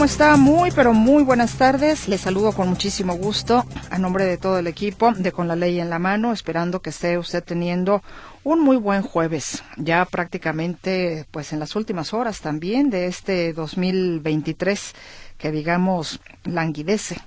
¿Cómo está? Muy, pero muy buenas tardes. Les saludo con muchísimo gusto a nombre de todo el equipo de Con la Ley en la Mano, esperando que esté usted teniendo un muy buen jueves. Ya prácticamente, pues en las últimas horas también de este 2023, que digamos languidece.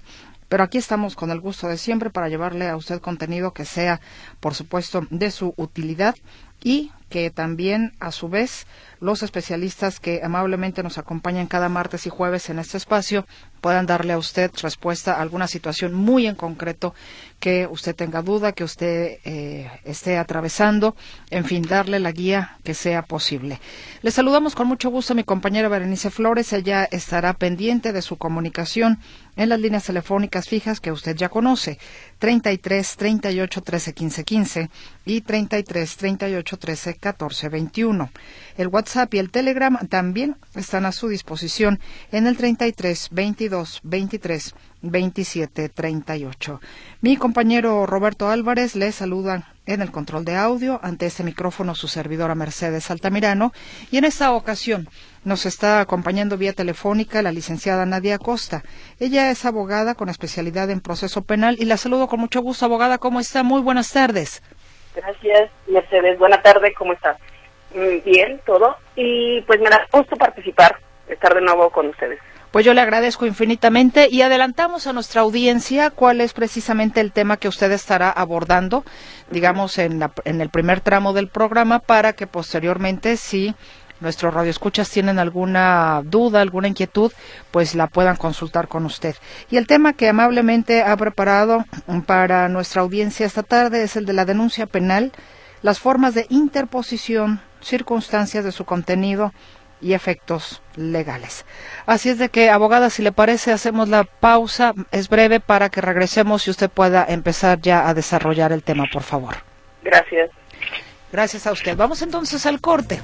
Pero aquí estamos con el gusto de siempre para llevarle a usted contenido que sea, por supuesto, de su utilidad y que también, a su vez, los especialistas que amablemente nos acompañan cada martes y jueves en este espacio puedan darle a usted respuesta a alguna situación muy en concreto que usted tenga duda, que usted eh, esté atravesando, en fin, darle la guía que sea posible. Le saludamos con mucho gusto a mi compañera Berenice Flores. Ella estará pendiente de su comunicación en las líneas telefónicas fijas que usted ya conoce, 33 38 13 15 15 y 33 38 13 14 21. El WhatsApp y el Telegram también están a su disposición en el 33 22 23 27 38. Mi compañero Roberto Álvarez le saluda en el control de audio ante este micrófono su servidora Mercedes Altamirano y en esta ocasión nos está acompañando vía telefónica la licenciada Nadia Costa. Ella es abogada con especialidad en proceso penal y la saludo con mucho gusto, abogada. ¿Cómo está? Muy buenas tardes. Gracias, Mercedes. Buenas tardes, ¿cómo estás? Mm, bien, todo. Y pues me da gusto participar, estar de nuevo con ustedes. Pues yo le agradezco infinitamente y adelantamos a nuestra audiencia cuál es precisamente el tema que usted estará abordando, digamos, en, la, en el primer tramo del programa para que posteriormente, si nuestros radioescuchas tienen alguna duda, alguna inquietud, pues la puedan consultar con usted. Y el tema que amablemente ha preparado para nuestra audiencia esta tarde es el de la denuncia penal, las formas de interposición, circunstancias de su contenido y efectos legales. Así es de que, abogada, si le parece, hacemos la pausa, es breve para que regresemos y usted pueda empezar ya a desarrollar el tema, por favor. Gracias. Gracias a usted. Vamos entonces al corte.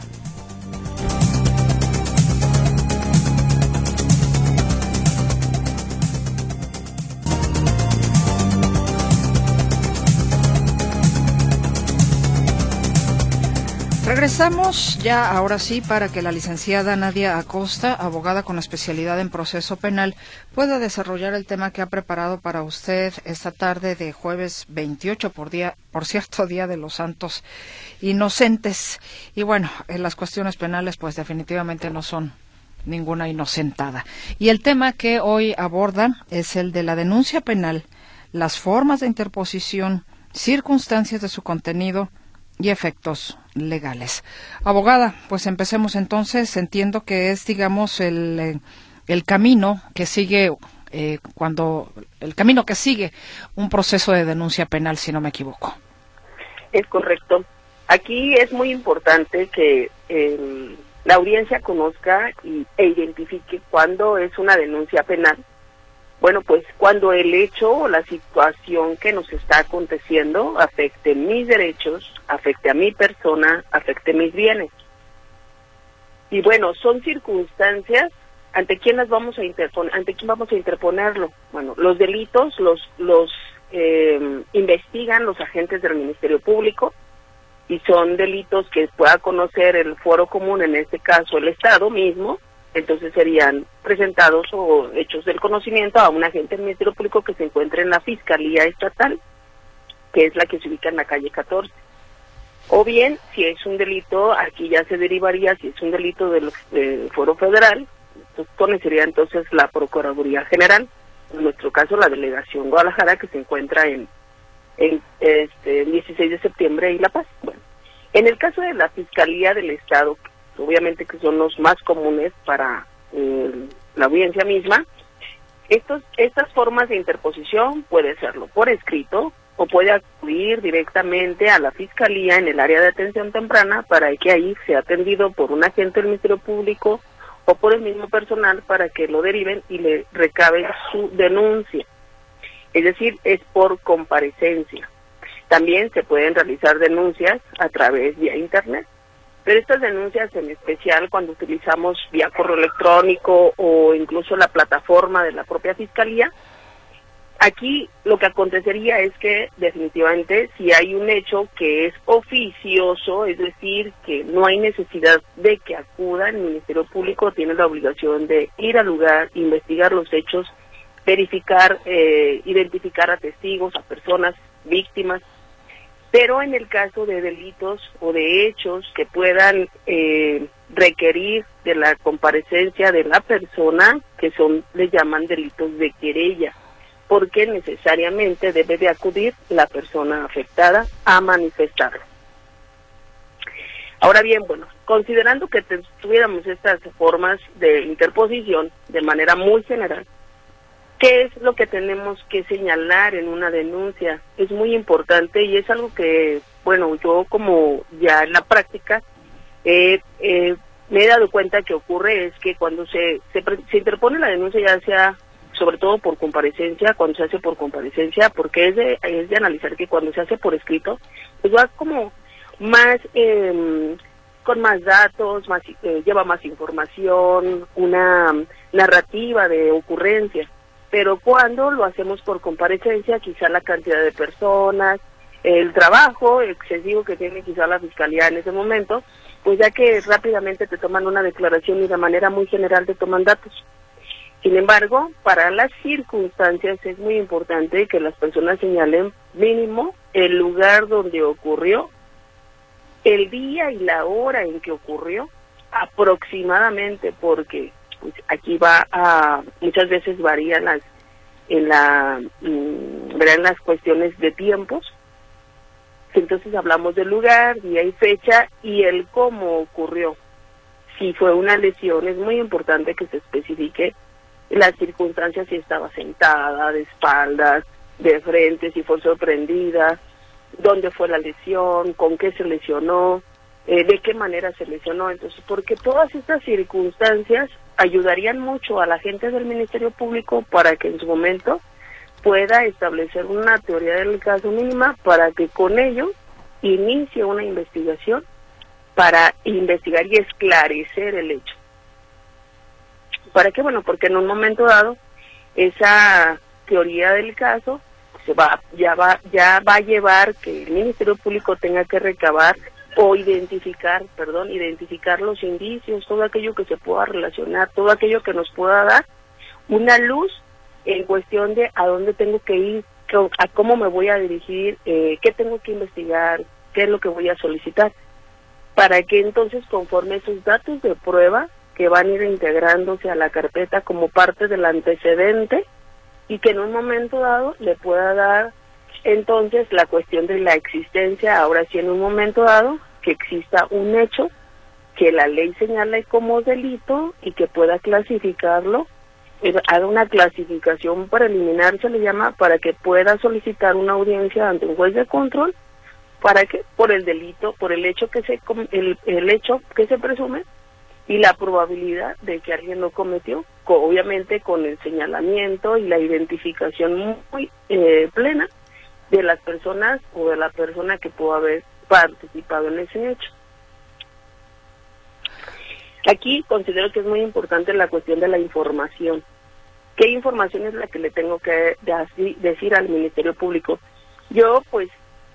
Regresamos ya ahora sí para que la licenciada Nadia Acosta, abogada con especialidad en proceso penal, pueda desarrollar el tema que ha preparado para usted esta tarde de jueves 28 por día, por cierto, día de los santos inocentes. Y bueno, en las cuestiones penales pues definitivamente no son ninguna inocentada. Y el tema que hoy abordan es el de la denuncia penal, las formas de interposición, circunstancias de su contenido y efectos legales. Abogada, pues empecemos entonces. Entiendo que es, digamos, el, eh, el camino que sigue eh, cuando el camino que sigue un proceso de denuncia penal, si no me equivoco. Es correcto. Aquí es muy importante que la audiencia conozca y, e identifique cuándo es una denuncia penal bueno, pues cuando el hecho o la situación que nos está aconteciendo afecte mis derechos, afecte a mi persona, afecte mis bienes. Y bueno, son circunstancias ante quién las vamos a interponer, ante quién vamos a interponerlo. Bueno, los delitos los los eh, investigan los agentes del Ministerio Público y son delitos que pueda conocer el foro común, en este caso el Estado mismo, entonces serían presentados o hechos del conocimiento a un agente del Ministerio Público que se encuentre en la Fiscalía Estatal, que es la que se ubica en la calle 14. O bien, si es un delito, aquí ya se derivaría, si es un delito del, Foro Federal, entonces sería entonces la Procuraduría General, en nuestro caso la Delegación Guadalajara, que se encuentra en, este, 16 de septiembre y La Paz. Bueno, en el caso de la Fiscalía del Estado, obviamente que son los más comunes para eh, la audiencia misma, estos, estas formas de interposición puede serlo por escrito o puede acudir directamente a la fiscalía en el área de atención temprana para que ahí sea atendido por un agente del Ministerio Público o por el mismo personal para que lo deriven y le recaben su denuncia. Es decir, es por comparecencia. También se pueden realizar denuncias a través de Internet. Pero estas denuncias, en especial cuando utilizamos vía correo electrónico o incluso la plataforma de la propia Fiscalía, aquí lo que acontecería es que definitivamente si hay un hecho que es oficioso, es decir, que no hay necesidad de que acuda, el Ministerio Público tiene la obligación de ir al lugar, investigar los hechos, verificar, eh, identificar a testigos, a personas, víctimas, pero en el caso de delitos o de hechos que puedan eh, requerir de la comparecencia de la persona, que son, le llaman delitos de querella, porque necesariamente debe de acudir la persona afectada a manifestarlo. Ahora bien, bueno, considerando que tuviéramos estas formas de interposición de manera muy general, ¿Qué es lo que tenemos que señalar en una denuncia? Es muy importante y es algo que, bueno, yo como ya en la práctica eh, me he dado cuenta que ocurre es que cuando se, se, interpone la denuncia, ya sea sobre todo por comparecencia, cuando se hace por comparecencia, porque es de, es de analizar que cuando se hace por escrito, pues va como más, eh, con más datos, más, eh, lleva más información, una narrativa de ocurrencia pero cuando lo hacemos por comparecencia, quizá la cantidad de personas, el trabajo excesivo que tiene quizá la fiscalía en ese momento, pues ya que rápidamente te toman una declaración y de manera muy general te toman datos. Sin embargo, para las circunstancias es muy importante que las personas señalen mínimo el lugar donde ocurrió, el día y la hora en que ocurrió, aproximadamente, porque pues aquí va a, muchas veces varían las, en la, mm, verán las cuestiones de tiempos. Entonces hablamos del lugar, día y fecha y el cómo ocurrió. Si fue una lesión, es muy importante que se especifique las circunstancias, si estaba sentada, de espaldas, de frente, si fue sorprendida, dónde fue la lesión, con qué se lesionó, eh, de qué manera se lesionó. Entonces, porque todas estas circunstancias ayudarían mucho a la gente del Ministerio Público para que en su momento pueda establecer una teoría del caso mínima para que con ello inicie una investigación para investigar y esclarecer el hecho. ¿Para qué? Bueno, porque en un momento dado esa teoría del caso se va ya va ya va a llevar que el Ministerio Público tenga que recabar o identificar, perdón, identificar los indicios, todo aquello que se pueda relacionar, todo aquello que nos pueda dar una luz en cuestión de a dónde tengo que ir, a cómo me voy a dirigir, eh, qué tengo que investigar, qué es lo que voy a solicitar, para que entonces conforme esos datos de prueba que van a ir integrándose a la carpeta como parte del antecedente y que en un momento dado le pueda dar entonces la cuestión de la existencia, ahora sí en un momento dado, que exista un hecho que la ley señale como delito y que pueda clasificarlo, eh, haga una clasificación preliminar, se le llama, para que pueda solicitar una audiencia ante un juez de control, para que por el delito, por el hecho que se el, el hecho que se presume y la probabilidad de que alguien lo cometió, obviamente con el señalamiento y la identificación muy eh, plena de las personas o de la persona que pudo haber participado en ese hecho. Aquí considero que es muy importante la cuestión de la información. ¿Qué información es la que le tengo que decir al Ministerio Público? Yo, pues,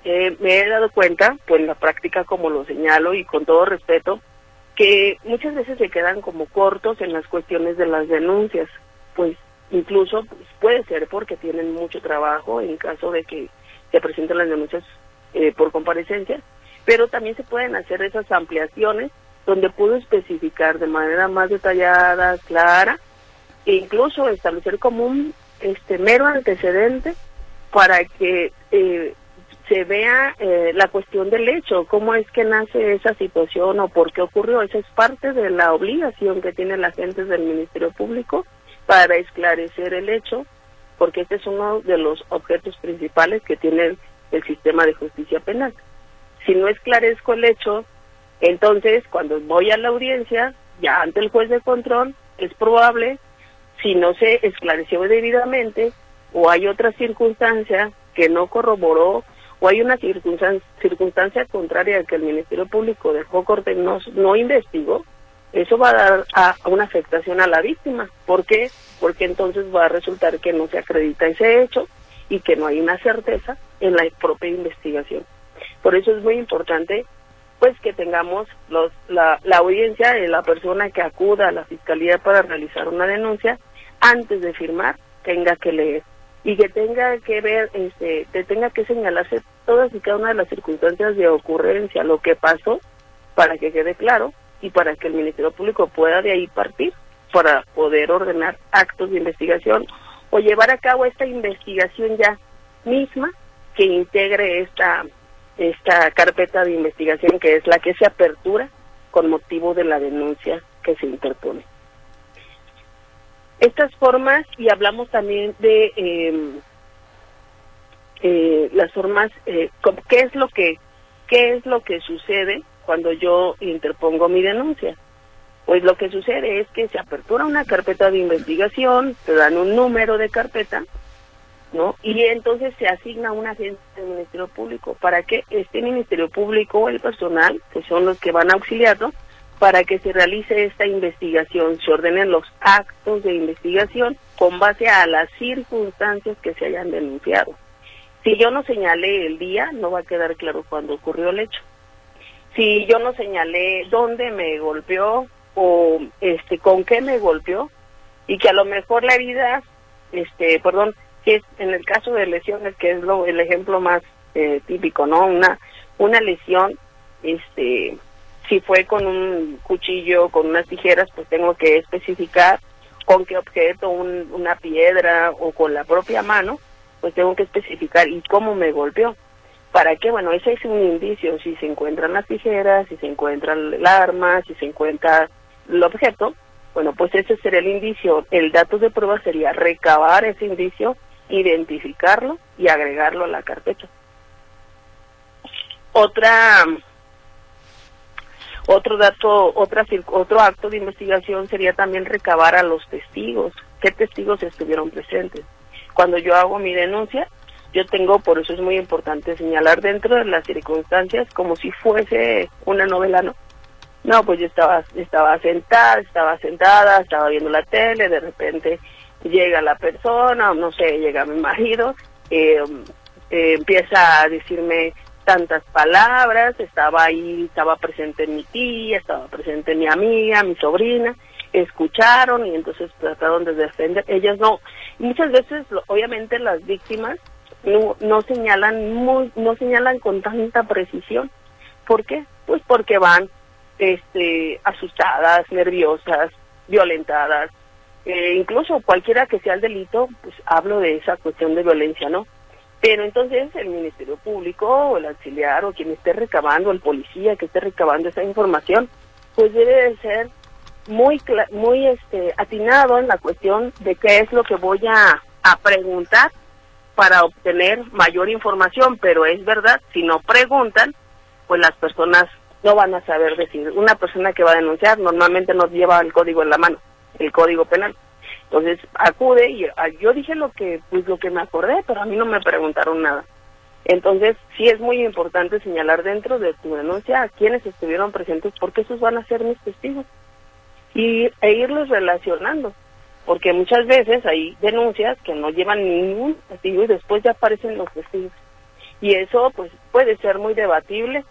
eh, me he dado cuenta, pues en la práctica, como lo señalo y con todo respeto, que muchas veces se quedan como cortos en las cuestiones de las denuncias. Pues incluso pues, puede ser porque tienen mucho trabajo en caso de que se presenten las denuncias eh, por comparecencia, pero también se pueden hacer esas ampliaciones donde puedo especificar de manera más detallada, clara, e incluso establecer como un este mero antecedente para que eh, se vea eh, la cuestión del hecho, cómo es que nace esa situación o por qué ocurrió. Esa es parte de la obligación que tienen las agentes del Ministerio Público para esclarecer el hecho, porque este es uno de los objetos principales que tiene el sistema de justicia penal. Si no esclarezco el hecho, entonces cuando voy a la audiencia, ya ante el juez de control, es probable, si no se esclareció debidamente o hay otra circunstancia que no corroboró o hay una circunstancia, circunstancia contraria que el Ministerio Público dejó corte no, no investigó, eso va a dar a, una afectación a la víctima. ¿Por qué? Porque entonces va a resultar que no se acredita ese hecho y que no hay una certeza en la propia investigación. Por eso es muy importante pues que tengamos los, la, la audiencia de la persona que acuda a la fiscalía para realizar una denuncia antes de firmar tenga que leer y que tenga que ver, este, que tenga que señalarse todas y cada una de las circunstancias de ocurrencia, lo que pasó, para que quede claro y para que el Ministerio Público pueda de ahí partir para poder ordenar actos de investigación o llevar a cabo esta investigación ya misma que integre esta esta carpeta de investigación que es la que se apertura con motivo de la denuncia que se interpone. Estas formas, y hablamos también de em, eh, las formas, eh, ¿qué es lo que qué es lo que sucede cuando yo interpongo mi denuncia? Pues lo que sucede es que se apertura una carpeta de investigación, te dan un número de carpeta ¿no? Y entonces se asigna un agente del Ministerio Público para que este Ministerio Público o el personal, que son los que van a auxiliarlo, para que se realice esta investigación, se ordenen los actos de investigación con base a las circunstancias que se hayan denunciado. Si yo no señalé el día, no va a quedar claro cuándo ocurrió el hecho. Si yo no señalé dónde me golpeó o este con qué me golpeó y que a lo mejor la herida, este, perdón, que es en el caso de lesiones, que es lo, el ejemplo más eh, típico, ¿no? Una, una lesión, este, si fue con un cuchillo, con unas tijeras, pues tengo que especificar con qué objeto, una piedra o con la propia mano, pues tengo que especificar y cómo me golpeó. ¿Para qué? Bueno, ese es un indicio, si se encuentran las tijeras, si se encuentra el arma, si se encuentra el objeto, bueno, pues ese sería el indicio. El dato de prueba sería recabar ese indicio identificarlo y agregarlo a la carpeta. Otra otro dato, otra, otro acto de investigación sería también recabar a los testigos. ¿Qué testigos estuvieron presentes? Cuando yo hago mi denuncia, yo tengo, por eso es muy importante señalar dentro de las circunstancias como si fuese una novela, ¿no? No, pues yo estaba, estaba sentada, estaba sentada, estaba viendo la tele, de repente llega la persona, no sé, llega mi marido, eh, eh, empieza a decirme tantas palabras, estaba ahí, estaba presente mi tía, estaba presente mi amiga, mi sobrina, escucharon y entonces trataron de defender. Ellas no, muchas veces, obviamente, las víctimas no, no señalan muy, no señalan con tanta precisión. ¿Por qué? Pues porque van, este, asustadas, nerviosas, violentadas, eh, incluso cualquiera que sea el delito, pues hablo de esa cuestión de violencia, ¿no? Pero entonces el Ministerio Público o el auxiliar o quien esté recabando, el policía que esté recabando esa información, pues debe de ser muy muy este atinado en la cuestión de qué es lo que voy a, a preguntar para obtener mayor información, pero es verdad, si no preguntan, pues las personas no van a saber decir. Una persona que va a denunciar normalmente no lleva el código en la mano el Código Penal. Entonces acude y ah, yo dije lo que pues lo que me acordé, pero a mí no me preguntaron nada. Entonces sí es muy importante señalar dentro de tu denuncia a quienes estuvieron presentes porque esos van a ser mis testigos y e irlos relacionando, porque muchas veces hay denuncias que no llevan ningún testigo y después ya aparecen los testigos. Y eso pues puede ser muy debatible.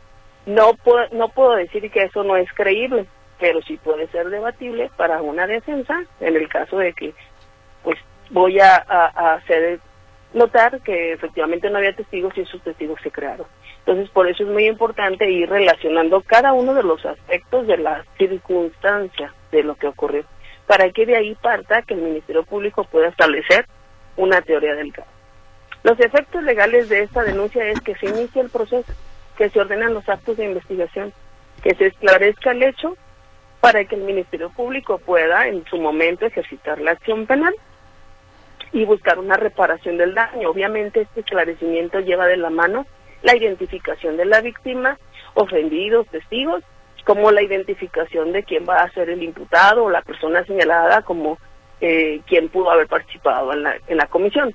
No puedo, no puedo decir que eso no es creíble, pero sí puede ser debatible para una defensa en el caso de que pues voy a, hacer notar que efectivamente no había testigos y esos testigos se crearon. Entonces, por eso es muy importante ir relacionando cada uno de los aspectos de la circunstancia de lo que ocurrió, para que de ahí parta que el Ministerio Público pueda establecer una teoría del caso. Los efectos legales de esta denuncia es que se inicia el proceso, que se ordenan los actos de investigación, que se esclarezca el hecho para que el Ministerio Público pueda en su momento ejercitar la acción penal y buscar una reparación del daño. Obviamente este esclarecimiento lleva de la mano la identificación de la víctima, ofendidos, testigos, como la identificación de quién va a ser el imputado o la persona señalada como eh, quien pudo haber participado en la, en la comisión.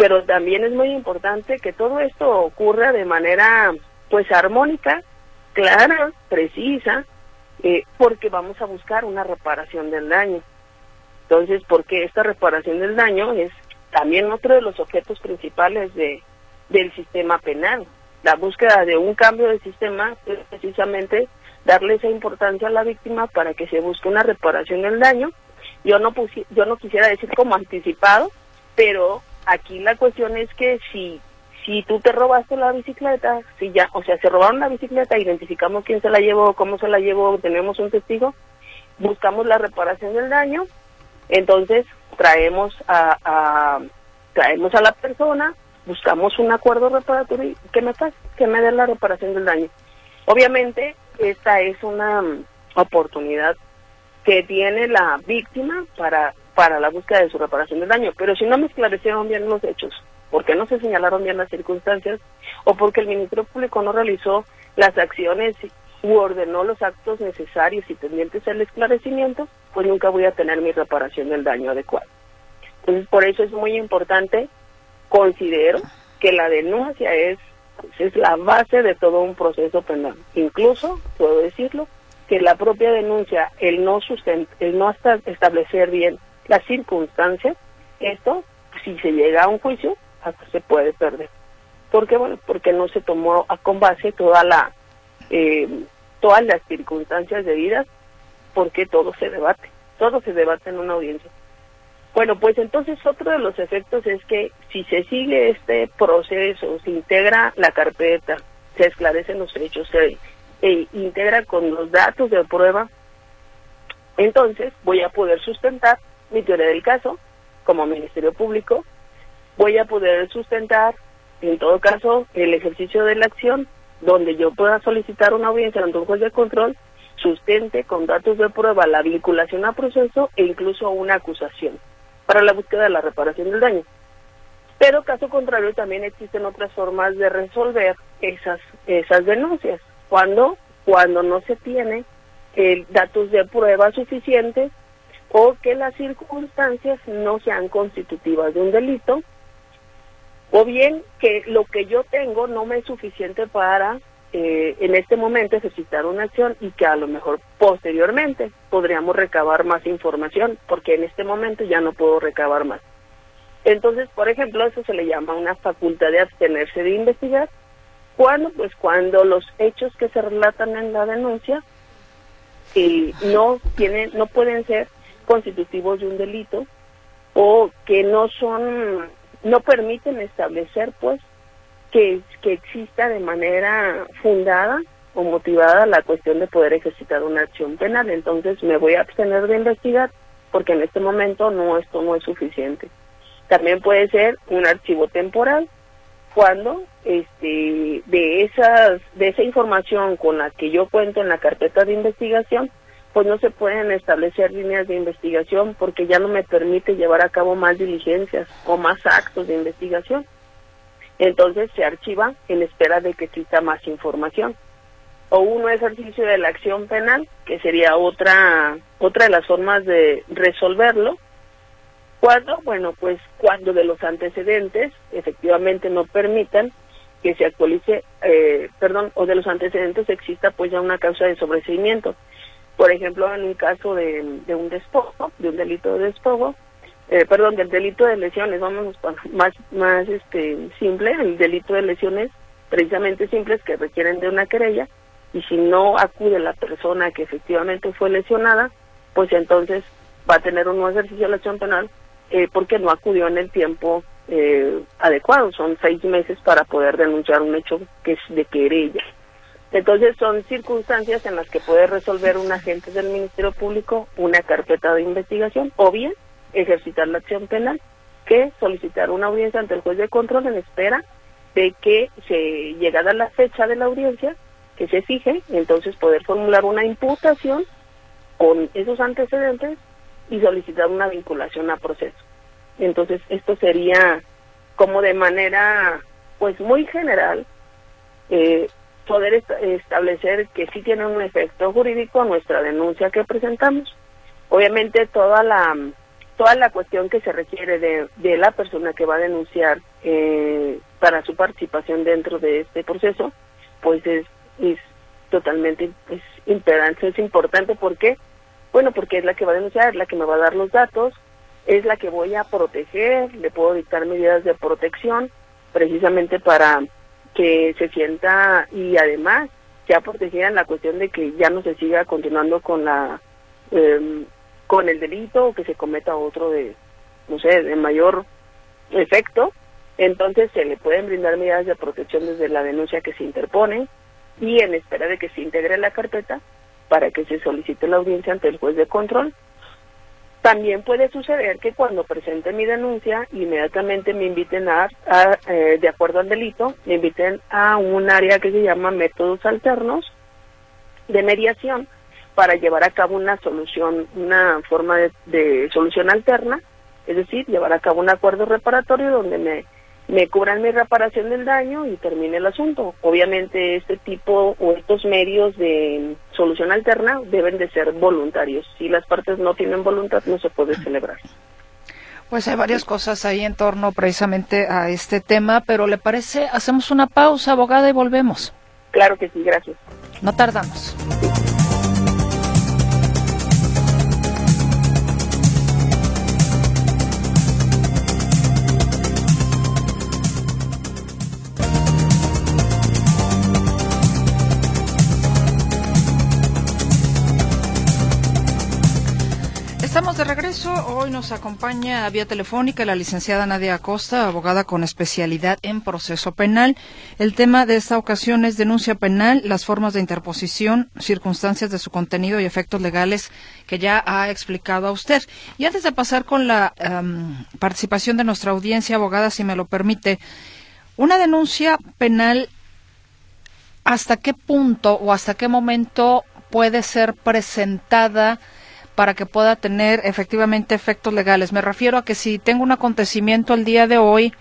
Pero también es muy importante que todo esto ocurra de manera pues armónica, clara, precisa, eh, porque vamos a buscar una reparación del daño. Entonces, porque esta reparación del daño es también otro de los objetos principales de, del sistema penal. La búsqueda de un cambio de sistema es precisamente darle esa importancia a la víctima para que se busque una reparación del daño. Yo no, yo no quisiera decir como anticipado, pero aquí la cuestión es que si si tú te robaste la bicicleta, si ya, o sea, se robaron la bicicleta, identificamos quién se la llevó, cómo se la llevó, tenemos un testigo, buscamos la reparación del daño, entonces traemos a, a traemos a la persona, buscamos un acuerdo reparatorio que me que me dé la reparación del daño. Obviamente, esta es una oportunidad que tiene la víctima para, para la búsqueda de su reparación del daño, pero si no me esclarecieron bien los hechos, porque no se señalaron bien las circunstancias, o porque el Ministerio Público no realizó las acciones u ordenó los actos necesarios y pendientes al esclarecimiento, pues nunca voy a tener mi reparación del daño adecuado. Entonces, por eso es muy importante, considero que la denuncia es, pues, es la base de todo un proceso penal. Incluso, puedo decirlo, que la propia denuncia, el no, sustent el no establecer bien las circunstancias, esto, si se llega a un juicio, hasta se puede perder. ¿Por qué? Bueno, porque no se tomó a con base toda la, eh, todas las circunstancias debidas, porque todo se debate, todo se debate en una audiencia. Bueno, pues entonces otro de los efectos es que si se sigue este proceso, se integra la carpeta, se esclarecen los hechos, se integra con los datos de prueba, entonces voy a poder sustentar mi teoría del caso como Ministerio Público, voy a poder sustentar, en todo caso, el ejercicio de la acción, donde yo pueda solicitar una audiencia ante un juez de control, sustente con datos de prueba la vinculación a proceso e incluso una acusación para la búsqueda de la reparación del daño. Pero caso contrario también existen otras formas de resolver esas esas denuncias. Cuando cuando no se tiene eh, datos de prueba suficientes o que las circunstancias no sean constitutivas de un delito o bien que lo que yo tengo no me es suficiente para eh, en este momento ejercitar una acción y que a lo mejor posteriormente podríamos recabar más información, porque en este momento ya no puedo recabar más. Entonces, por ejemplo, eso se le llama una facultad de abstenerse de investigar. cuando Pues cuando los hechos que se relatan en la denuncia eh, no tienen, no pueden ser constitutivos de un delito o que no son, no permiten establecer, pues, que, que exista de manera fundada o motivada la cuestión de poder ejercitar una acción penal. Entonces me voy a abstener de investigar porque en este momento no esto no es suficiente. También puede ser un archivo temporal cuando este de esas de esa información con la que yo cuento en la carpeta de investigación pues no se pueden establecer líneas de investigación porque ya no me permite llevar a cabo más diligencias o más actos de investigación entonces se archiva en espera de que exista más información. O uno ejercicio de la acción penal, que sería otra, otra de las formas de resolverlo. Cuando, bueno, pues cuando de los antecedentes efectivamente no permitan que se actualice, eh, perdón, o de los antecedentes exista pues ya una causa de sobreseimiento. Por ejemplo, en un caso de, de un despojo, de un delito de despojo, eh, perdón, del delito de lesiones, vamos más, más este, simple, el delito de lesiones precisamente simples que requieren de una querella y si no acude la persona que efectivamente fue lesionada, pues entonces va a tener un nuevo ejercicio de la acción penal eh, porque no acudió en el tiempo eh, adecuado, son seis meses para poder denunciar un hecho que es de querella. Entonces son circunstancias en las que puede resolver un agente del Ministerio Público una carpeta de investigación o bien ejercitar la acción penal que solicitar una audiencia ante el juez de control en espera de que se llegada la fecha de la audiencia que se fije, entonces poder formular una imputación con esos antecedentes y solicitar una vinculación a proceso. Entonces esto sería como de manera pues muy general eh, poder establecer que sí tiene un efecto jurídico nuestra denuncia que presentamos. Obviamente toda la toda la cuestión que se requiere de, de la persona que va a denunciar eh, para su participación dentro de este proceso, pues es, es totalmente es imperante, es importante porque, bueno, porque es la que va a denunciar, es la que me va a dar los datos, es la que voy a proteger, le puedo dictar medidas de protección precisamente para que se sienta y además ya protegida en la cuestión de que ya no se siga continuando con la eh, con el delito o que se cometa otro de no sé de mayor efecto entonces se le pueden brindar medidas de protección desde la denuncia que se interpone y en espera de que se integre la carpeta para que se solicite la audiencia ante el juez de control también puede suceder que cuando presente mi denuncia, inmediatamente me inviten a, eh, de acuerdo al delito, me inviten a un área que se llama métodos alternos de mediación para llevar a cabo una solución, una forma de solución alterna, es decir, llevar a cabo un acuerdo reparatorio donde me me cubran mi reparación del daño y termine el asunto. Obviamente este tipo o estos medios de solución alterna deben de ser voluntarios. Si las partes no tienen voluntad no se puede celebrar. Pues hay varias cosas ahí en torno precisamente a este tema, pero ¿le parece? Hacemos una pausa, abogada, y volvemos. Claro que sí, gracias. No tardamos. De regreso. Hoy nos acompaña vía telefónica la licenciada Nadia Acosta, abogada con especialidad en proceso penal. El tema de esta ocasión es denuncia penal, las formas de interposición, circunstancias de su contenido y efectos legales que ya ha explicado a usted. Y antes de pasar con la em, participación de nuestra audiencia, abogada, si me lo permite, una denuncia penal, ¿hasta qué punto o hasta qué momento puede ser presentada? Para que pueda tener efectivamente efectos legales. Me refiero a que si tengo un acontecimiento el día de hoy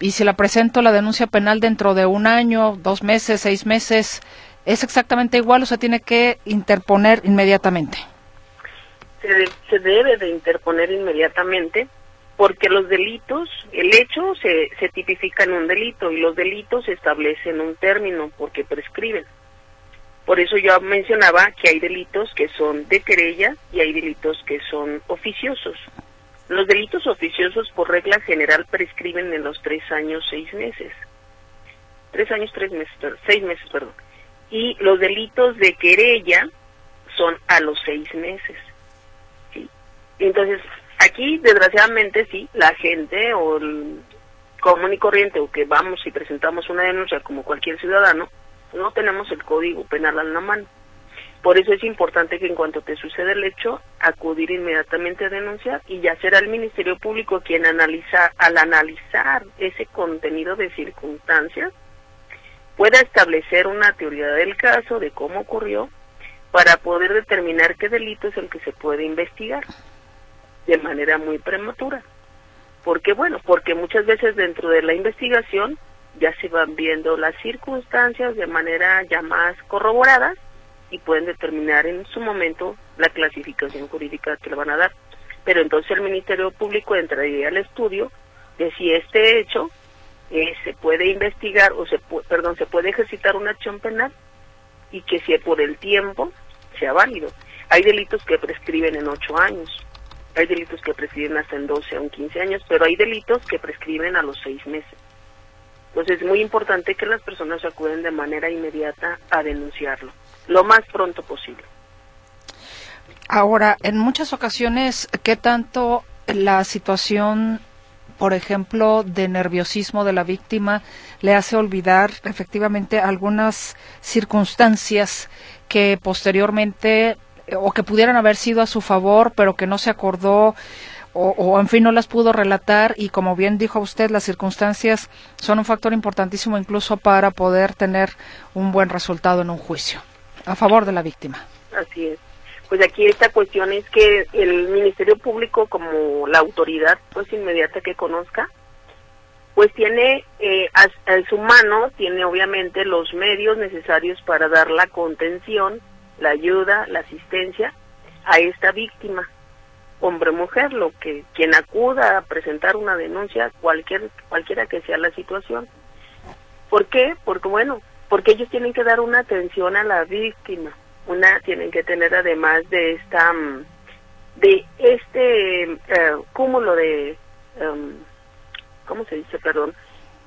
y si la presento la denuncia penal dentro de un año, dos meses, seis meses, ¿es exactamente igual o se tiene que interponer inmediatamente? Se, debe de interponer inmediatamente porque los delitos, el hecho se, se tipifica en un delito y los delitos se establecen un término porque prescriben. Por eso yo mencionaba que hay delitos que son de querella y hay delitos que son oficiosos. Los delitos oficiosos por regla general prescriben en los tres años, seis meses. Tres años, tres meses, seis meses, perdón. Y los delitos de querella son a los seis meses. ¿sí? Entonces, aquí, desgraciadamente, sí, la gente o el común y corriente o que vamos y presentamos una denuncia como cualquier ciudadano, no tenemos el código penal en la mano. Por eso es importante que en cuanto te suceda el hecho, acudir inmediatamente a denunciar y ya será el Ministerio Público quien analiza, al analizar ese contenido de circunstancias, pueda establecer una teoría del caso, de cómo ocurrió, para poder determinar qué delito es el que se puede investigar de manera muy prematura. porque Bueno, porque muchas veces dentro de la investigación ya se van viendo las circunstancias de manera ya más corroboradas y pueden determinar en su momento la clasificación jurídica que le van a dar. Pero entonces el Ministerio Público entraría al estudio de si este hecho eh, se puede investigar o se perdón se puede ejercitar una acción penal y que si por el tiempo sea válido. Hay delitos que prescriben en ocho años, hay delitos que prescriben hasta en 12 o 15 años, pero hay delitos que prescriben a los seis meses. Entonces es muy importante que las personas acuden de manera inmediata a denunciarlo, lo más pronto posible. Ahora, en muchas ocasiones, ¿qué tanto la situación, por ejemplo, de nerviosismo de la víctima le hace olvidar efectivamente algunas circunstancias que posteriormente o que pudieran haber sido a su favor, pero que no se acordó o, en fin no las pudo relatar y como bien dijo usted, las circunstancias son un factor importantísimo incluso para poder tener un buen resultado en un juicio a favor de la víctima. Así es. Pues aquí esta cuestión es que el Ministerio Público como la autoridad pues inmediata que conozca pues tiene eh, a, su mano, tiene obviamente los medios necesarios para dar la contención, la ayuda, la asistencia a esta víctima hombre mujer, lo que quien acuda a presentar una denuncia, cualquier cualquiera que sea la situación. ¿Por qué? Porque bueno, porque ellos tienen que dar una atención a la víctima, una tienen que tener además de esta mm, de este eh, cúmulo de em, ¿cómo se dice? Perdón,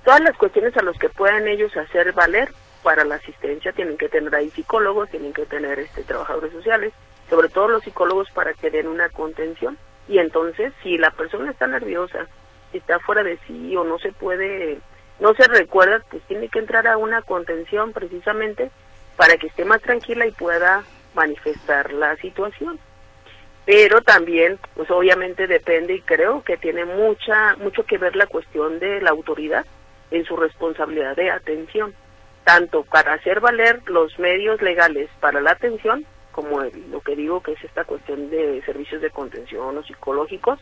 todas las cuestiones a las que puedan ellos hacer valer para la asistencia tienen que tener ahí psicólogos, tienen que tener este trabajadores sociales, sobre todo los psicólogos para que den una contención. Y entonces, si la persona está nerviosa, está fuera de sí o no se puede, no se recuerda, pues tiene que entrar a una contención precisamente para que esté más tranquila y pueda manifestar la situación. Pero también, pues obviamente depende y creo que tiene mucha, mucho que ver la cuestión de la autoridad en su responsabilidad de atención tanto para hacer valer los medios legales para la atención, como lo que digo que es esta cuestión de servicios de contención o psicológicos,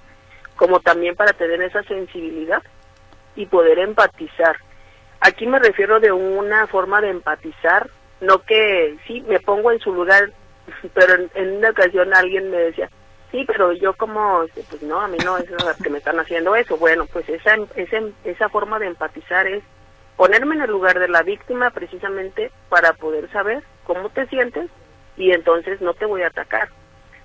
como también para tener esa sensibilidad y poder empatizar. Aquí me refiero de una forma de empatizar, no que sí, me pongo en su lugar, pero en, una ocasión alguien me decía, sí, pero yo como, este, pues no, a mí no es que me están haciendo eso. Bueno, pues esa, esa, esa forma de empatizar es ponerme en el lugar de la víctima precisamente para poder saber cómo te sientes y entonces no te voy a atacar.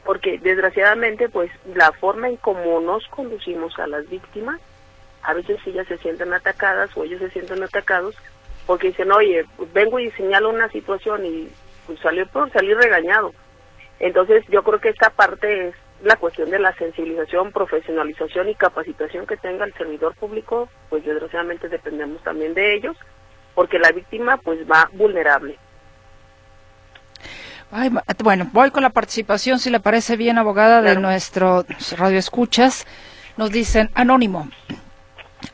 Porque desgraciadamente, pues la forma en cómo nos conducimos a las víctimas, a veces ellas se sienten atacadas o ellos se sienten atacados porque dicen, oye, pues, vengo y señalo una situación y pues, salió por salir regañado. Entonces yo creo que esta parte es la cuestión de la sensibilización, profesionalización y capacitación que tenga el servidor público, pues desgraciadamente dependemos también de ellos, porque la víctima pues va vulnerable. Bueno, voy con la participación, si le parece bien, abogada de nuestro radio escuchas. Nos dicen, anónimo,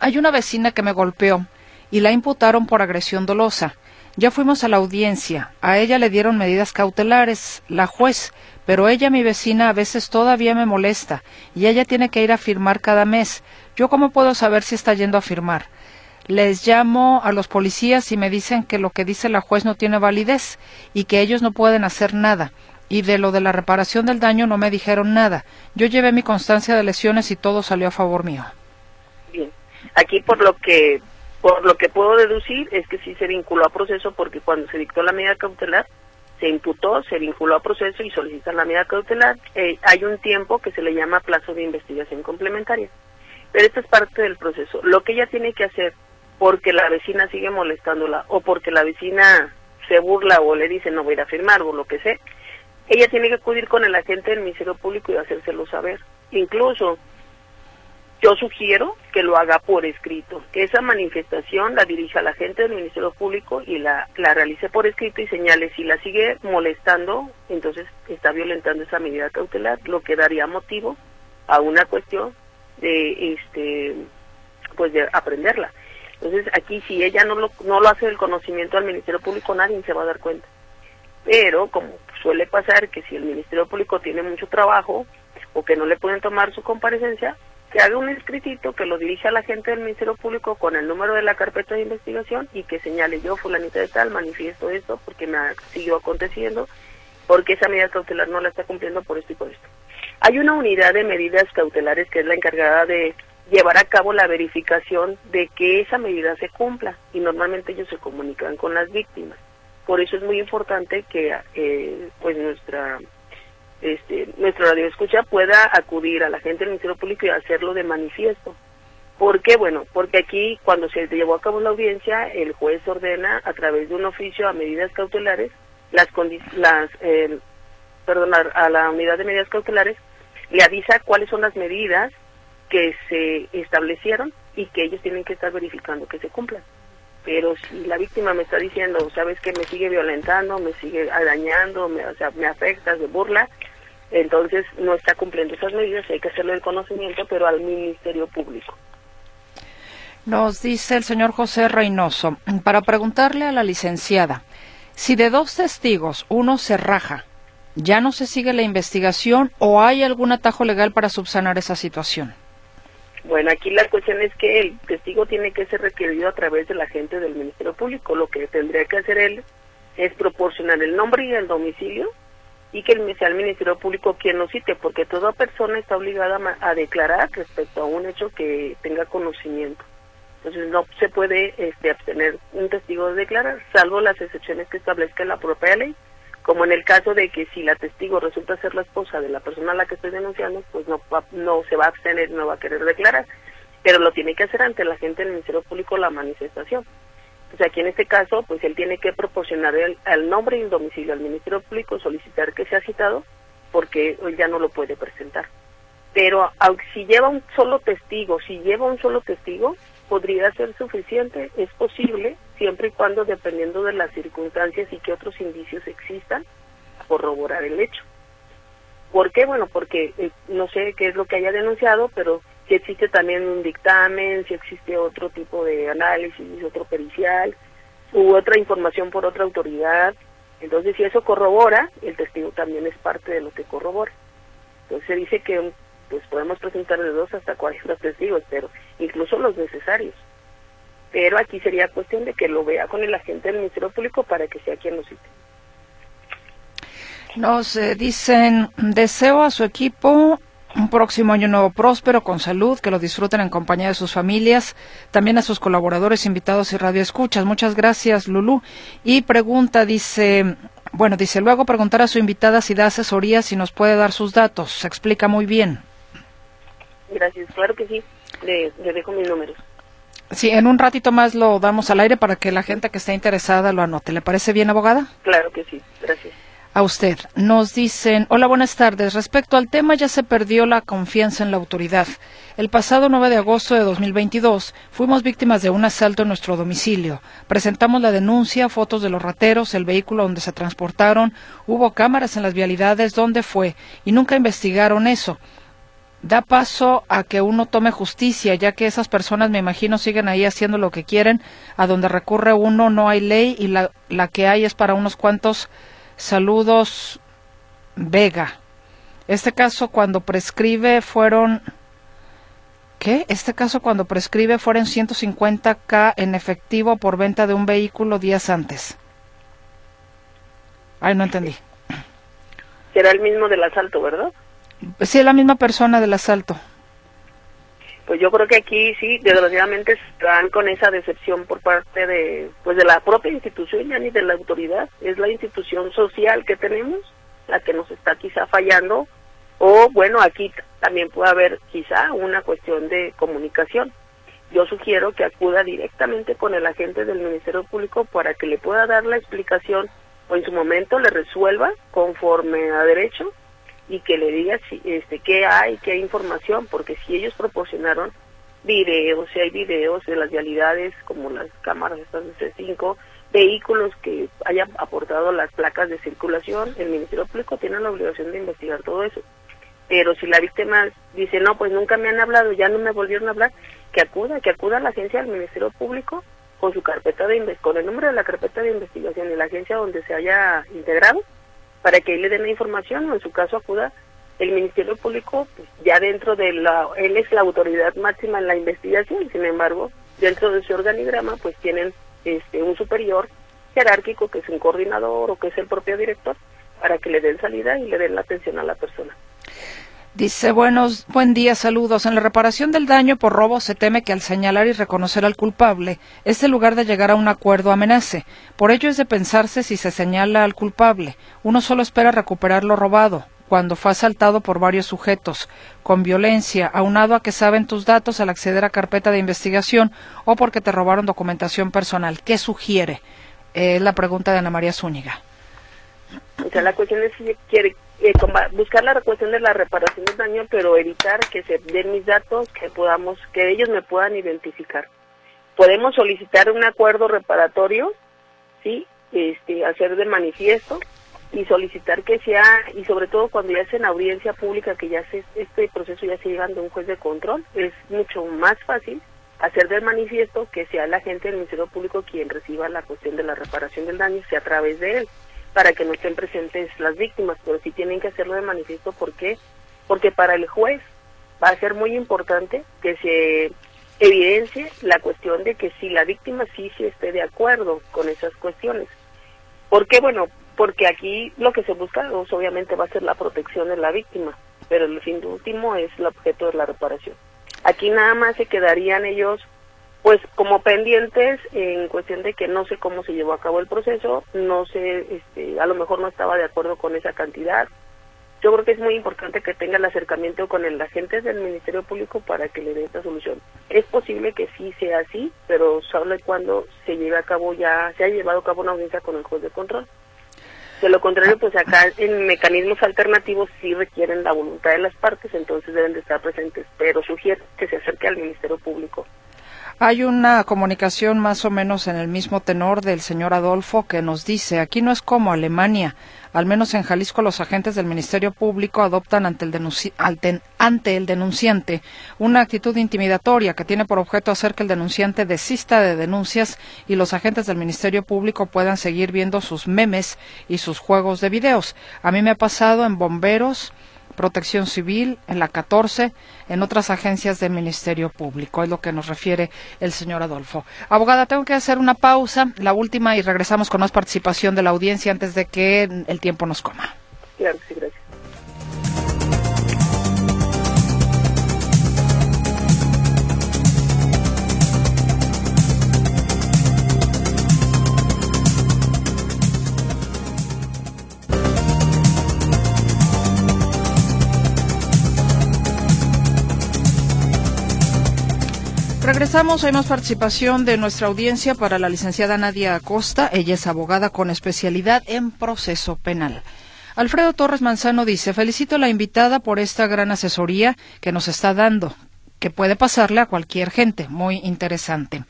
hay una vecina que me golpeó y la imputaron por agresión dolosa. Ya fuimos a la audiencia. A ella le dieron medidas cautelares. La juez pero ella, mi vecina, a veces todavía me molesta y ella tiene que ir a firmar cada mes. ¿Yo cómo puedo saber si está yendo a firmar? Les llamo a los policías y me dicen que lo que dice la juez no tiene validez y que ellos no pueden hacer nada. Y de lo de la reparación del daño no me dijeron nada. Yo llevé mi constancia de lesiones y todo salió a favor mío. Bien. Aquí por lo que por lo que puedo deducir es que sí se vinculó a proceso porque cuando se dictó la medida cautelar se imputó, se vinculó a proceso y solicita la medida cautelar. Eh, hay un tiempo que se le llama plazo de investigación complementaria. Pero esto es parte del proceso. Lo que ella tiene que hacer porque la vecina sigue molestándola o porque la vecina se burla o le dice no voy a ir a firmar o lo que sea, ella tiene que acudir con el agente del Ministerio Público y hacérselo saber. Incluso yo sugiero que lo haga por escrito, que esa manifestación la dirija la gente del Ministerio Público y la, la realice por escrito y señale si la sigue molestando, entonces está violentando esa medida cautelar, lo que daría motivo a una cuestión de este pues de aprenderla. Entonces aquí si ella no lo, no lo hace el conocimiento al Ministerio Público nadie se va a dar cuenta. Pero como suele pasar que si el Ministerio Público tiene mucho trabajo o que no le pueden tomar su comparecencia, que haga un escritito que lo dirija a la gente del Ministerio Público con el número de la carpeta de investigación y que señale yo, fulanita de tal, manifiesto esto porque me ha siguió aconteciendo, porque esa medida cautelar no la está cumpliendo por esto y por esto. Hay una unidad de medidas cautelares que es la encargada de llevar a cabo la verificación de que esa medida se cumpla y normalmente ellos se comunican con las víctimas. Por eso es muy importante que eh, pues nuestra este, nuestro radio escucha pueda acudir a la gente del Ministerio Público y hacerlo de manifiesto. ¿Por qué? Bueno, porque aquí cuando se llevó a cabo la audiencia, el juez ordena a través de un oficio a medidas cautelares, las, las eh, perdón, a la unidad de medidas cautelares, le avisa cuáles son las medidas que se establecieron y que ellos tienen que estar verificando que se cumplan. Pero si la víctima me está diciendo, sabes que me sigue violentando, me sigue dañando, me, o sea, me afecta, se burla, entonces no está cumpliendo esas medidas hay que hacerlo el conocimiento, pero al Ministerio Público. Nos dice el señor José Reynoso, para preguntarle a la licenciada, si de dos testigos uno se raja, ¿ya no se sigue la investigación o hay algún atajo legal para subsanar esa situación? Bueno, aquí la cuestión es que el testigo tiene que ser requerido a través de la gente del Ministerio Público. Lo que tendría que hacer él es proporcionar el nombre y el domicilio y que sea el Ministerio Público quien lo cite, porque toda persona está obligada a, declarar respecto a un hecho que tenga conocimiento. Entonces no se puede este, abstener un testigo de declarar, salvo las excepciones que establezca la propia ley, como en el caso de que si la testigo resulta ser la esposa de la persona a la que estoy denunciando, pues no, no se va a abstener, no va a querer declarar, pero lo tiene que hacer ante la gente del Ministerio Público la manifestación. O sea, aquí en este caso, pues él tiene que proporcionar el, nombre y el domicilio al Ministerio Público, solicitar que sea citado, porque él ya no lo puede presentar. Pero si lleva un solo testigo, si lleva un solo testigo, podría ser suficiente, es posible, siempre y cuando, dependiendo de las circunstancias y que otros indicios existan, corroborar el hecho. ¿Por qué? Bueno, porque eh, no sé qué es lo que haya denunciado, pero si existe también un dictamen, si existe otro tipo de análisis, otro pericial, u otra información por otra autoridad. Entonces, si eso corrobora, el testigo también es parte de lo que corrobora. Entonces, se dice que pues podemos presentar de dos hasta 40 testigos, pero incluso los necesarios. Pero aquí sería cuestión de que lo vea con el agente del Ministerio Público para que sea quien lo cite. Nos eh, dicen, deseo a su equipo un próximo año nuevo próspero, con salud, que lo disfruten en compañía de sus familias, también a sus colaboradores, invitados y radioescuchas. Muchas gracias, Lulú. Y pregunta, dice, bueno, dice, luego preguntar a su invitada si da asesoría, si nos puede dar sus datos. Se explica muy bien. Gracias, claro que sí. Le, le dejo mis números. Sí, en un ratito más lo damos al aire para que la gente que esté interesada lo anote. ¿Le parece bien, abogada? Claro que sí, gracias a usted. Nos dicen, hola, buenas tardes. Respecto al tema, ya se perdió la confianza en la autoridad. El pasado 9 de agosto de 2022 fuimos víctimas de un asalto en nuestro domicilio. Presentamos la denuncia, fotos de los rateros, el vehículo donde se transportaron, hubo cámaras en las vialidades donde fue y nunca investigaron eso. Da paso a que uno tome justicia, ya que esas personas, me imagino, siguen ahí haciendo lo que quieren. A donde recurre uno no hay ley y la, la que hay es para unos cuantos Saludos, Vega. Este caso cuando prescribe fueron... ¿Qué? Este caso cuando prescribe fueron 150k en efectivo por venta de un vehículo días antes. Ay, no entendí. Será el mismo del asalto, ¿verdad? Sí, la misma persona del asalto. Pues yo creo que aquí sí, desgraciadamente están con esa decepción por parte de, pues de la propia institución, ya ni de la autoridad, es la institución social que tenemos la que nos está quizá fallando, o bueno, aquí también puede haber quizá una cuestión de comunicación. Yo sugiero que acuda directamente con el agente del Ministerio Público para que le pueda dar la explicación o en su momento le resuelva conforme a derecho y que le diga si, este, qué hay, qué hay información, porque si ellos proporcionaron videos, si hay videos de las realidades como las cámaras estas de C5, vehículos que hayan aportado las placas de circulación, el Ministerio Público tiene la obligación de investigar todo eso. Pero si la víctima dice, no, pues nunca me han hablado, ya no me volvieron a hablar, que acuda, que acuda a la agencia del Ministerio Público con su carpeta de con el número de la carpeta de investigación y la agencia donde se haya integrado para que le den la información o en su caso acuda el Ministerio Público pues, ya dentro de la él es la autoridad máxima en la investigación sin embargo dentro de su organigrama pues tienen este un superior jerárquico que es un coordinador o que es el propio director para que le den salida y le den la atención a la persona Dice, buenos, buen día, saludos. En la reparación del daño por robo se teme que al señalar y reconocer al culpable, este lugar de llegar a un acuerdo amenace. Por ello es de pensarse si se señala al culpable. Uno solo espera recuperar lo robado, cuando fue asaltado por varios sujetos, con violencia, aunado a que saben tus datos al acceder a carpeta de investigación o porque te robaron documentación personal. ¿Qué sugiere? Es la pregunta de Ana María Zúñiga. O sea, la cuestión es si quiere eh, buscar la cuestión de la reparación del daño, pero evitar que se den mis datos, que podamos, que ellos me puedan identificar. Podemos solicitar un acuerdo reparatorio, sí, este, hacer de manifiesto y solicitar que sea y sobre todo cuando ya es en audiencia pública que ya se, este proceso ya se lleva ante un juez de control es mucho más fácil hacer del manifiesto que sea la gente del Ministerio Público quien reciba la cuestión de la reparación del daño sea a través de él para que no estén presentes las víctimas, pero sí tienen que hacerlo de manifiesto. ¿Por qué? Porque para el juez va a ser muy importante que se evidencie la cuestión de que si la víctima sí, sí esté de acuerdo con esas cuestiones. ¿Por qué? Bueno, porque aquí lo que se busca pues, obviamente va a ser la protección de la víctima, pero el fin último es el objeto de la reparación. Aquí nada más se quedarían ellos pues como pendientes en cuestión de que no sé cómo se llevó a cabo el proceso, no sé, este, a lo mejor no estaba de acuerdo con esa cantidad. Yo creo que es muy importante que tenga el acercamiento con el agente del Ministerio Público para que le dé esta solución. Es posible que sí sea así, pero solo cuando se lleve a cabo ya, se ha llevado a cabo una audiencia con el juez de control. De lo contrario, pues acá en mecanismos alternativos sí requieren la voluntad de las partes, entonces deben de estar presentes, pero sugiero que se acerque al Ministerio Público hay una comunicación más o menos en el mismo tenor del señor Adolfo que nos dice, aquí no es como Alemania, al menos en Jalisco los agentes del Ministerio Público adoptan ante el, ante el denunciante una actitud intimidatoria que tiene por objeto hacer que el denunciante desista de denuncias y los agentes del Ministerio Público puedan seguir viendo sus memes y sus juegos de videos. A mí me ha pasado en bomberos, Protección Civil, en la 14, en otras agencias del Ministerio Público. Es lo que nos refiere el señor Adolfo. Abogada, tengo que hacer una pausa, la última, y regresamos con más participación de la audiencia antes de que el tiempo nos coma. Claro, sí, gracias. Regresamos, hay más participación de nuestra audiencia para la licenciada Nadia Acosta. Ella es abogada con especialidad en proceso penal. Alfredo Torres Manzano dice, felicito a la invitada por esta gran asesoría que nos está dando, que puede pasarle a cualquier gente. Muy interesante.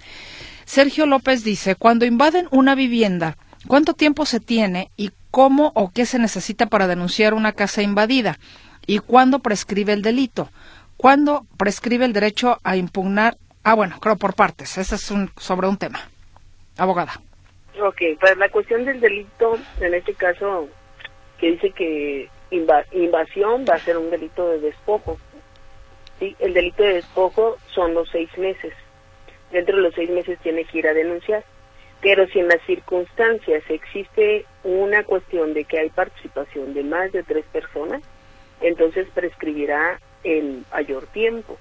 Sergio López dice, cuando invaden una vivienda, ¿cuánto tiempo se tiene y cómo o qué se necesita para denunciar una casa invadida? ¿Y cuándo prescribe el delito? ¿Cuándo prescribe el derecho a impugnar Ah, bueno, creo por partes. Ese es un, sobre un tema. Abogada. Ok, pues la cuestión del delito, en este caso, que dice que invasión va a ser un delito de despojo. ¿sí? El delito de despojo son los seis meses. Dentro de los seis meses tiene que ir a denunciar. Pero si en las circunstancias existe una cuestión de que hay participación de más de tres personas, entonces prescribirá el mayor tiempo.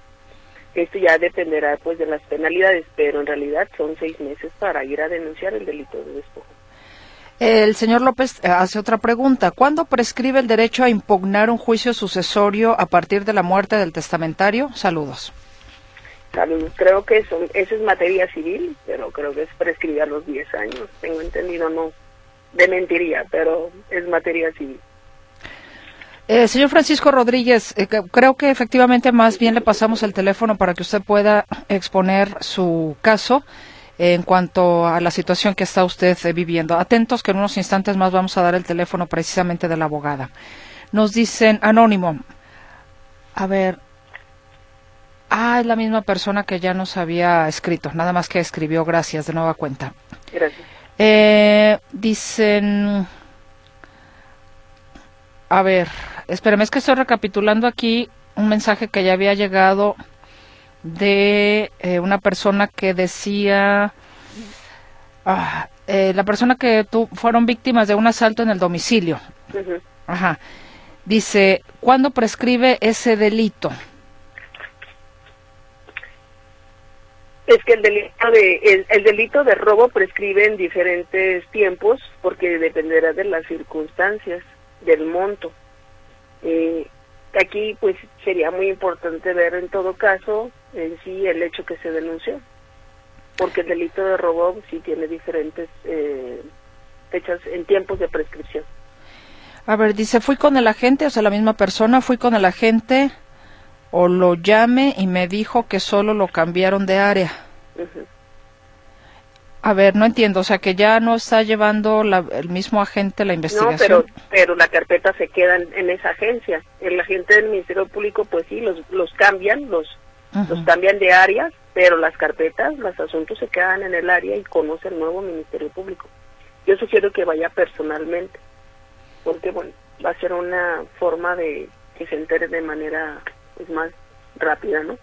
Esto ya dependerá pues de las penalidades, pero en realidad son seis meses para ir a denunciar el delito de despojo. El señor López eh, hace otra pregunta. ¿Cuándo prescribe el derecho a impugnar un juicio sucesorio a partir de la muerte del testamentario? Saludos. Saludos. Creo que eso, eso es materia civil, pero creo que es prescribir a los 10 años. Tengo entendido, no de mentiría, pero es materia civil. Eh, señor Francisco Rodríguez, eh, creo que efectivamente más bien le pasamos el teléfono para que usted pueda exponer su caso en cuanto a la situación que está usted eh, viviendo. Atentos que en unos instantes más vamos a dar el teléfono precisamente de la abogada. Nos dicen anónimo. A ver. Ah, es la misma persona que ya nos había escrito, nada más que escribió, gracias, de nueva cuenta. Gracias. dicen. A ver, espérame, es que estoy recapitulando aquí un mensaje que ya había llegado de eh, una persona que decía, ah, eh, la persona que tu, fueron víctimas de un asalto en el domicilio. Ajá. Dice, ¿cuándo prescribe ese delito? Es que el delito de el delito de robo prescribe en diferentes tiempos porque dependerá de las circunstancias del monto. Eh, aquí pues sería muy importante ver en todo caso en sí el hecho que se denunció, porque el delito de robo sí tiene diferentes eh, fechas en tiempos de prescripción. A ver, dice, fui con el agente, o sea, la misma persona, fui con el agente o lo llame y me dijo que solo lo cambiaron de área. A ver, no entiendo, o sea, que ya no está llevando el mismo agente la investigación. No, pero, pero la carpeta se queda en, esa agencia. El agente del Ministerio Público, pues sí, los, los cambian, los, los cambian de áreas, pero las carpetas, los asuntos se quedan en el área y conoce el nuevo Ministerio Público. Yo sugiero que vaya personalmente, porque bueno, va a ser una forma de que se entere de manera pues, más rápida, ¿no?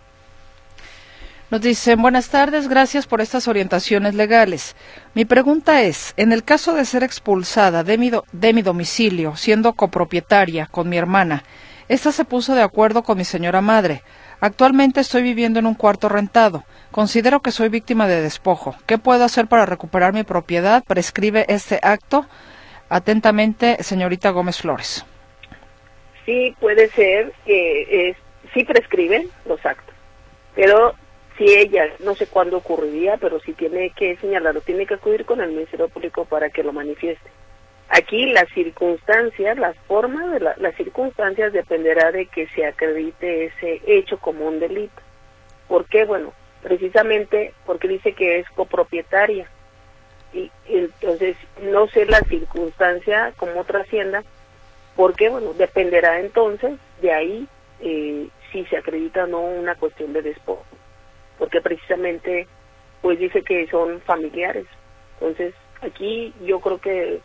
Nos dicen, buenas tardes, gracias por estas orientaciones legales. Mi pregunta es, en el caso de ser expulsada de mi, de mi domicilio, siendo copropietaria con mi hermana, esta se puso de acuerdo con mi señora madre. Actualmente estoy viviendo en un cuarto rentado. Considero que soy víctima de despojo. ¿Qué puedo hacer para recuperar mi propiedad? Prescribe este acto. Atentamente, señorita Gómez Flores. Sí, puede ser que sí prescriben los actos, pero si ella, no sé cuándo ocurriría, pero si tiene que señalarlo, tiene que acudir con el Ministerio Público para que lo manifieste. Aquí las circunstancias, las formas de las circunstancias dependerá de que se acredite ese hecho como un delito. ¿Por qué? Bueno, precisamente porque dice que es copropietaria. Y, entonces no sé la circunstancia como trascienda, porque bueno, dependerá entonces de ahí eh, si se acredita o no una cuestión de despojo porque precisamente pues dice que son familiares. Entonces aquí yo creo que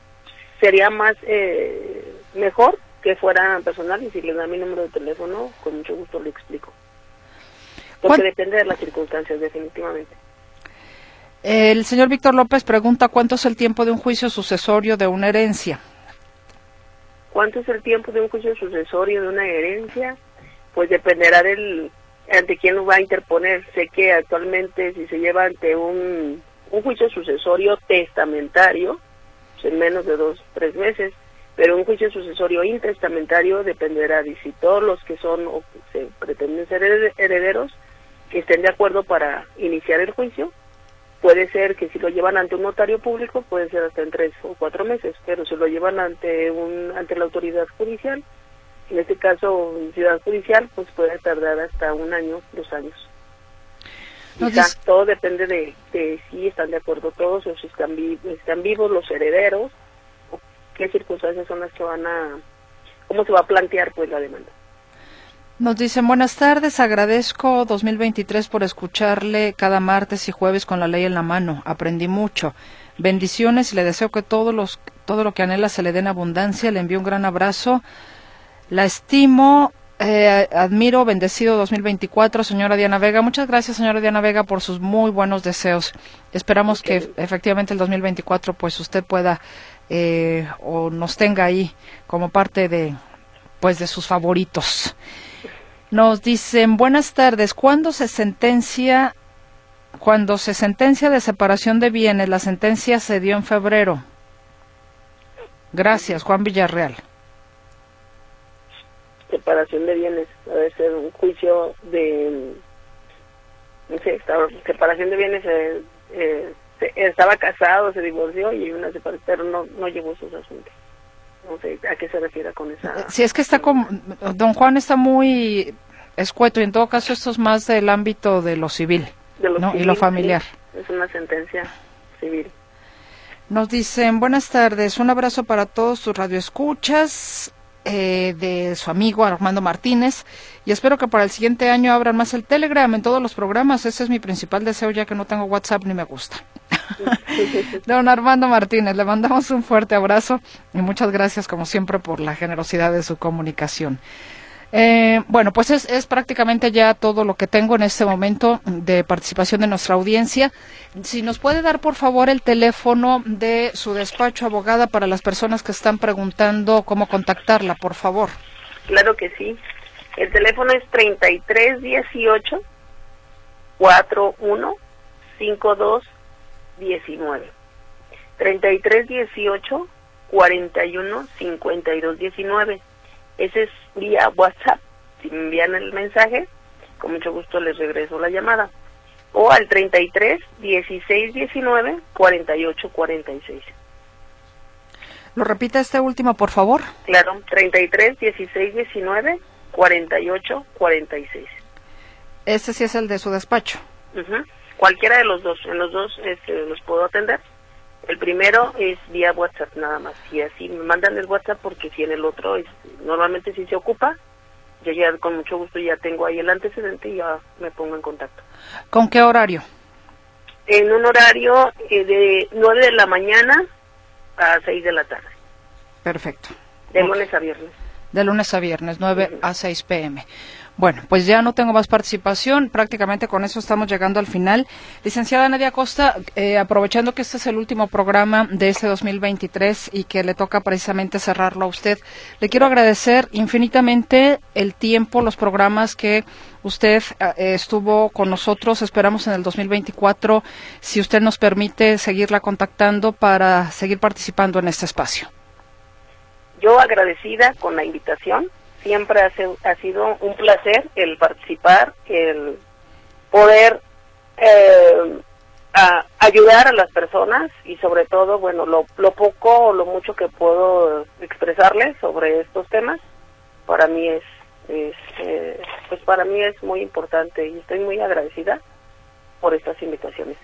sería más eh, mejor que fuera personal y si le da mi número de teléfono, con mucho gusto le explico. Porque depende de las circunstancias, definitivamente. El señor Víctor López pregunta cuánto es el tiempo de un juicio sucesorio de una herencia. ¿Cuánto es el tiempo de un juicio sucesorio de una herencia? Pues dependerá del ante quién va a interponer. Sé que actualmente si se lleva ante un, un juicio sucesorio testamentario, pues en menos de dos, tres meses, pero un juicio sucesorio intestamentario dependerá de si todos los que son o se pretenden ser herederos que estén de acuerdo para iniciar el juicio. Puede ser que si lo llevan ante un notario público puede ser hasta en tres o cuatro meses, pero si lo llevan ante un ante la autoridad judicial en este caso, en Ciudad Judicial, pues puede tardar hasta un año, dos años. todo depende de, si están de acuerdo todos o si están, están vivos los herederos, o qué circunstancias son las que van a, cómo se va a plantear pues la demanda. Nos dicen buenas tardes, agradezco 2023 por escucharle cada martes y jueves con la ley en la mano. Aprendí mucho. Bendiciones y le deseo que todos los, todo lo que anhela se le den abundancia. Le envío un gran abrazo la estimo, eh, admiro, bendecido 2024, señora Diana Vega. Muchas gracias, señora Diana Vega, por sus muy buenos deseos. Esperamos que efectivamente el 2024 pues usted pueda eh, o nos tenga ahí como parte de pues de sus favoritos. Nos dicen, buenas tardes, ¿cuándo se sentencia, cuando se sentencia de separación de bienes, la sentencia se dio en febrero? Gracias, Juan Villarreal separación de bienes, debe ser un juicio de, no sé, separación de bienes, eh, eh, estaba casado, se divorció y una separación, pero no, no llevó sus asuntos. No sé a qué se refiere con esa. Si es que está como, don Juan está muy escueto y en todo caso esto es más del ámbito de lo civil, y lo familiar. es una sentencia civil. Nos dicen, buenas tardes, un abrazo para todos tus radioescuchas. Eh, de su amigo Armando Martínez y espero que para el siguiente año abran más el Telegram en todos los programas. Ese es mi principal deseo ya que no tengo WhatsApp ni me gusta. Don Armando Martínez, le mandamos un fuerte abrazo y muchas gracias como siempre por la generosidad de su comunicación. Eh, bueno, pues es, es, prácticamente ya todo lo que tengo en este momento de participación de nuestra audiencia. Si nos puede dar, por favor, el teléfono de su despacho, abogada, para las personas que están preguntando cómo contactarla, por favor. Claro que sí. El teléfono es 3318 415219. 3318 41 52 19 ese es vía WhatsApp. Si me envían el mensaje, con mucho gusto les regreso la llamada. O al 33 16 19 48 46. ¿Lo repita este último, por favor? Claro, 33 16 19 48 46. Este sí es el de su despacho. Cualquiera de los dos, en los dos este, los puedo atender. El primero es vía WhatsApp nada más. Y así me mandan el WhatsApp porque si en el otro es, normalmente si se ocupa, yo ya con mucho gusto ya tengo ahí el antecedente y ya me pongo en contacto. ¿Con qué horario? En un horario eh, de 9 de la mañana a 6 de la tarde. Perfecto. De lunes a viernes. De lunes a viernes, 9 a 6 pm. Bueno, pues ya no tengo más participación. Prácticamente con eso estamos llegando al final. Licenciada Nadia Costa, eh, aprovechando que este es el último programa de este 2023 y que le toca precisamente cerrarlo a usted, le quiero agradecer infinitamente el tiempo, los programas que usted eh, estuvo con nosotros. Esperamos en el 2024, si usted nos permite, seguirla contactando para seguir participando en este espacio. Yo agradecida con la invitación siempre ha, sido un placer el participar, el poder eh, ayudar a las personas y sobre todo, bueno, lo, poco o lo mucho que puedo expresarles sobre estos temas, para mí es, eh, pues para mí es muy importante y estoy muy agradecida por estas invitaciones.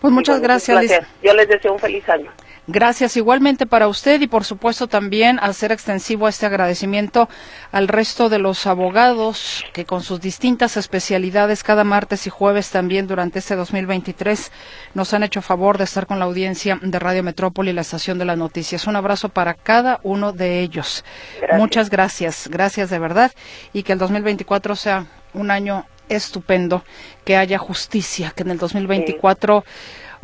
Pues muchas gracias. Yo les deseo un feliz año. Gracias igualmente para usted y por supuesto también hacer extensivo este agradecimiento al resto de los abogados que con sus distintas especialidades cada martes y jueves también durante este 2023 nos han hecho favor de estar con la audiencia de Radio Metrópoli y la estación de las noticias. Un abrazo para cada uno de ellos. Muchas gracias, gracias de verdad y que el 2024 sea un año estupendo, que haya justicia, que en el 2024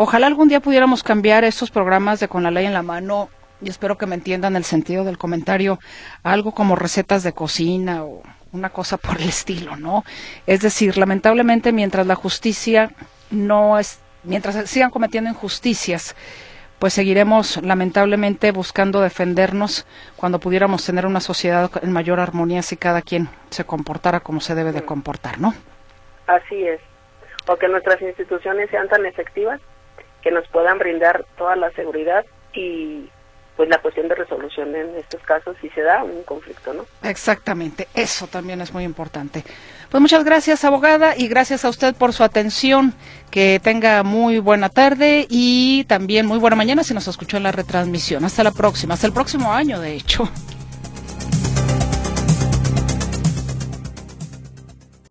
Ojalá algún día pudiéramos cambiar estos programas de Con la Ley en la Mano, y espero que me entiendan el sentido del comentario, algo como recetas de cocina o una cosa por el estilo, ¿no? Es decir, lamentablemente mientras la justicia no es, mientras sigan cometiendo injusticias, pues seguiremos lamentablemente buscando defendernos cuando pudiéramos tener una sociedad en mayor armonía si cada quien se comportara como se debe de comportar, ¿no? Así es. O que nuestras instituciones sean tan efectivas que nos puedan brindar toda la seguridad y pues la cuestión de resolución en estos casos si se da un conflicto, ¿no? Exactamente, eso también es muy importante. Pues muchas gracias, abogada, y gracias a usted por su atención. Que tenga muy buena tarde y también muy buena mañana si nos escuchó en la retransmisión. Hasta la próxima, hasta el próximo año, de hecho.